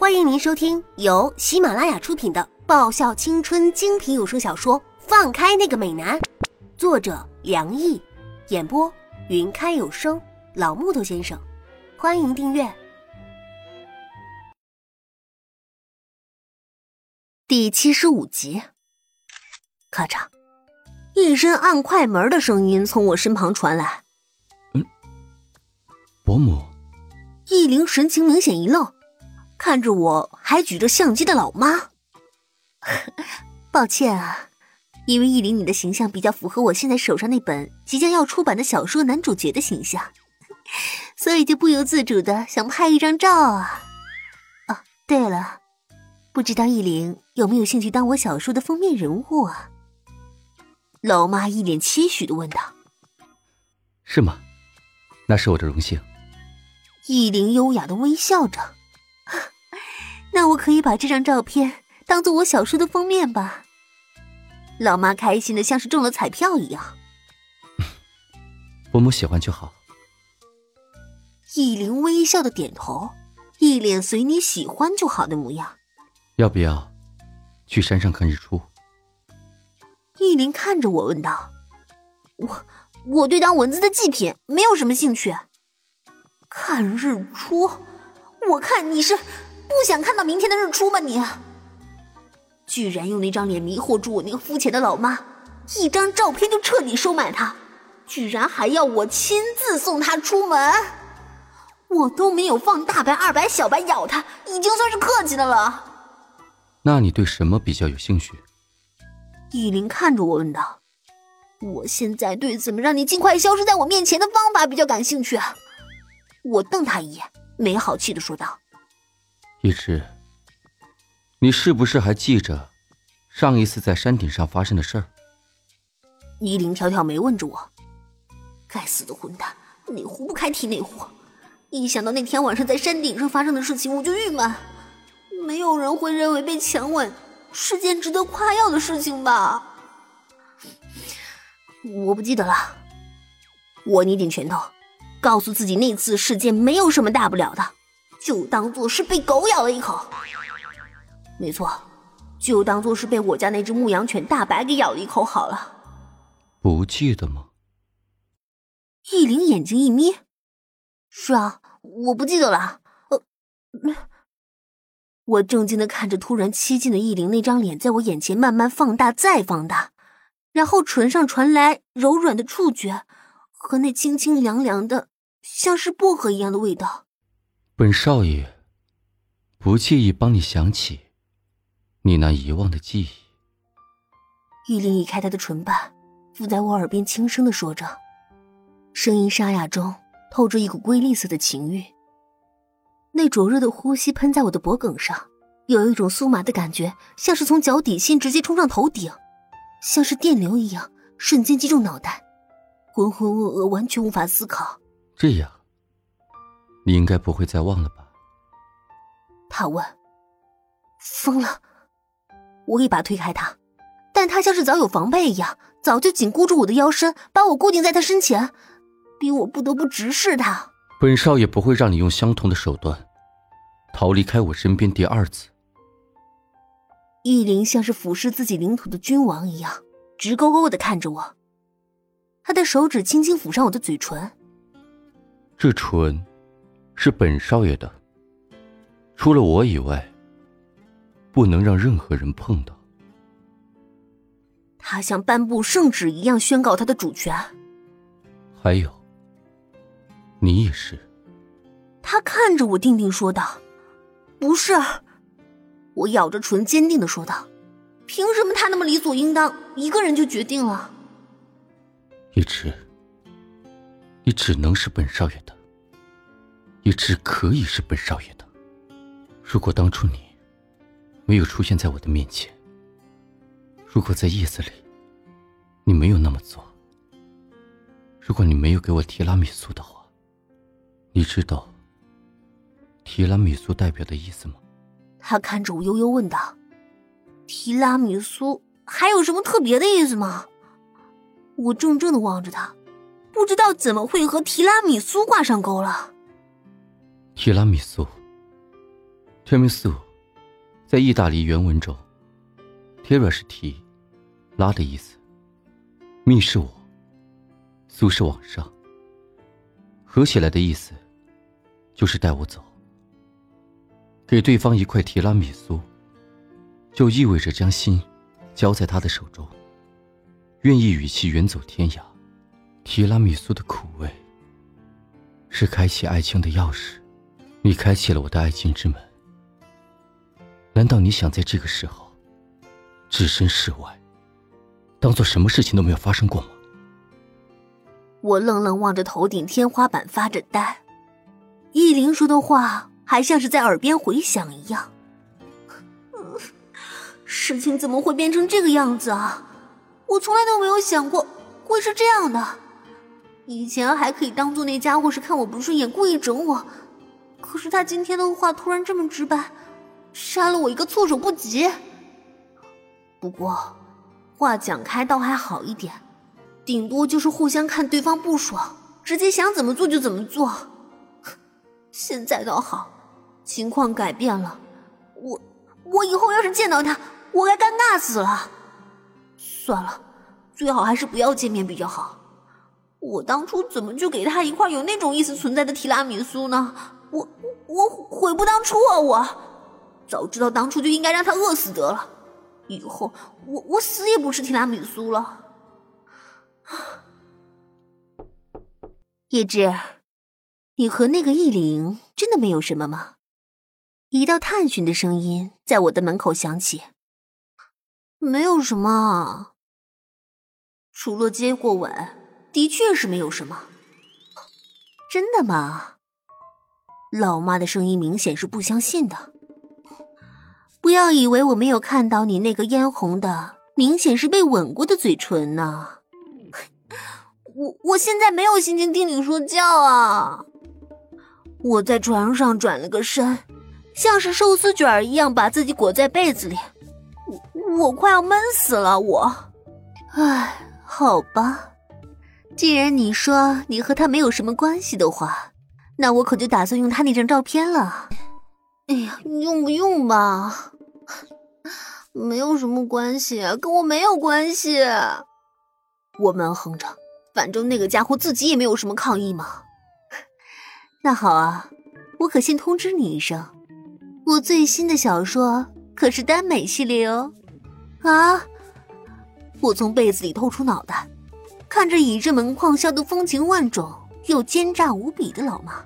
欢迎您收听由喜马拉雅出品的爆笑青春精品有声小说《放开那个美男》，作者梁毅，演播云开有声老木头先生。欢迎订阅第七十五集。咔嚓，一声按快门的声音从我身旁传来。嗯，伯母。易灵神情明显一愣。看着我还举着相机的老妈，抱歉啊，因为意林你的形象比较符合我现在手上那本即将要出版的小说男主角的形象，所以就不由自主的想拍一张照啊。哦，对了，不知道意林有没有兴趣当我小说的封面人物啊？老妈一脸期许的问道。是吗？那是我的荣幸。意林优雅的微笑着。那我可以把这张照片当做我小说的封面吧。老妈开心的像是中了彩票一样。伯母喜欢就好。易林微笑的点头，一脸随你喜欢就好的模样。要不要去山上看日出？易林看着我问道：“我我对当蚊子的祭品没有什么兴趣。看日出，我看你是。”不想看到明天的日出吗？你居然用那张脸迷惑住我那个肤浅的老妈，一张照片就彻底收买她，居然还要我亲自送她出门，我都没有放大白、二白、小白咬她，已经算是客气的了。那你对什么比较有兴趣？依林看着我问道：“我现在对怎么让你尽快消失在我面前的方法比较感兴趣啊。”我瞪他一眼，没好气的说道。一直，你是不是还记着上一次在山顶上发生的事儿？依林挑挑眉问着我：“该死的混蛋，哪壶不开提哪壶！一想到那天晚上在山顶上发生的事情，我就郁闷。没有人会认为被强吻是件值得夸耀的事情吧？我不记得了。我捏紧拳头，告诉自己那次事件没有什么大不了的。”就当做是被狗咬了一口，没错，就当做是被我家那只牧羊犬大白给咬了一口好了。不记得吗？易灵眼睛一眯，是啊，我不记得了。呃，我正经的看着突然亲近的易灵那张脸，在我眼前慢慢放大再放大，然后唇上传来柔软的触觉和那清清凉凉的，像是薄荷一样的味道。本少爷不介意帮你想起你那遗忘的记忆。玉林移开他的唇瓣，附在我耳边轻声的说着，声音沙哑中透着一股瑰丽色的情欲。那灼热的呼吸喷在我的脖颈上，有一种酥麻的感觉，像是从脚底心直接冲上头顶，像是电流一样瞬间击中脑袋，浑浑噩噩，完全无法思考。这样。你应该不会再忘了吧？他问。疯了！我一把推开他，但他像是早有防备一样，早就紧箍住我的腰身，把我固定在他身前，逼我不得不直视他。本少爷不会让你用相同的手段逃离开我身边第二次。易林像是俯视自己领土的君王一样，直勾勾的看着我，他的手指轻轻抚上我的嘴唇。这唇。是本少爷的，除了我以外，不能让任何人碰到。他像颁布圣旨一样宣告他的主权。还有，你也是。他看着我，定定说道：“不是。”我咬着唇，坚定的说道：“凭什么他那么理所应当，一个人就决定了？”一直，你只能是本少爷的。也只可以是本少爷的。如果当初你没有出现在我的面前，如果在夜子里你没有那么做，如果你没有给我提拉米苏的话，你知道提拉米苏代表的意思吗？他看着我悠悠问道：“提拉米苏还有什么特别的意思吗？”我怔怔的望着他，不知道怎么会和提拉米苏挂上钩了。提拉米苏，提拉米苏，在意大利原文中，tira 是提，拉的意思。密是我，苏是往上。合起来的意思，就是带我走。给对方一块提拉米苏，就意味着将心交在他的手中，愿意与其远走天涯。提拉米苏的苦味，是开启爱情的钥匙。你开启了我的爱情之门。难道你想在这个时候置身事外，当做什么事情都没有发生过吗？我愣愣望着头顶天花板发着呆，意林说的话还像是在耳边回响一样。事情怎么会变成这个样子啊？我从来都没有想过会是这样的。以前还可以当做那家伙是看我不顺眼，故意整我，可是他今天的话突然这么直白。杀了我一个措手不及。不过，话讲开倒还好一点，顶多就是互相看对方不爽，直接想怎么做就怎么做。现在倒好，情况改变了，我我以后要是见到他，我该尴尬死了。算了，最好还是不要见面比较好。我当初怎么就给他一块有那种意思存在的提拉米苏呢？我我悔不当初啊！我。早知道当初就应该让他饿死得了，以后我我死也不吃提拉米苏了。叶芝，你和那个易灵真的没有什么吗？一道探寻的声音在我的门口响起。没有什么，除了接过吻，的确是没有什么。真的吗？老妈的声音明显是不相信的。不要以为我没有看到你那个嫣红的，明显是被吻过的嘴唇呢。我我现在没有心情听你说教啊！我在床上转了个身，像是寿司卷一样把自己裹在被子里，我我快要闷死了。我，唉，好吧，既然你说你和他没有什么关系的话，那我可就打算用他那张照片了。哎呀，用不用吧？没有什么关系，跟我没有关系。我们横着，反正那个家伙自己也没有什么抗议嘛。那好啊，我可先通知你一声，我最新的小说可是耽美系列哦。啊！我从被子里透出脑袋，看着倚着门框笑得风情万种又奸诈无比的老妈，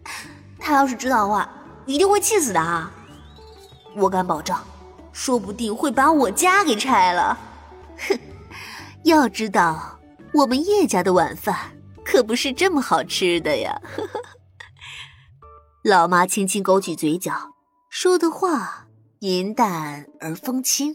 他要是知道的话。一定会气死的啊！我敢保证，说不定会把我家给拆了。哼，要知道，我们叶家的晚饭可不是这么好吃的呀。老妈轻轻勾起嘴角，说的话银淡而风轻。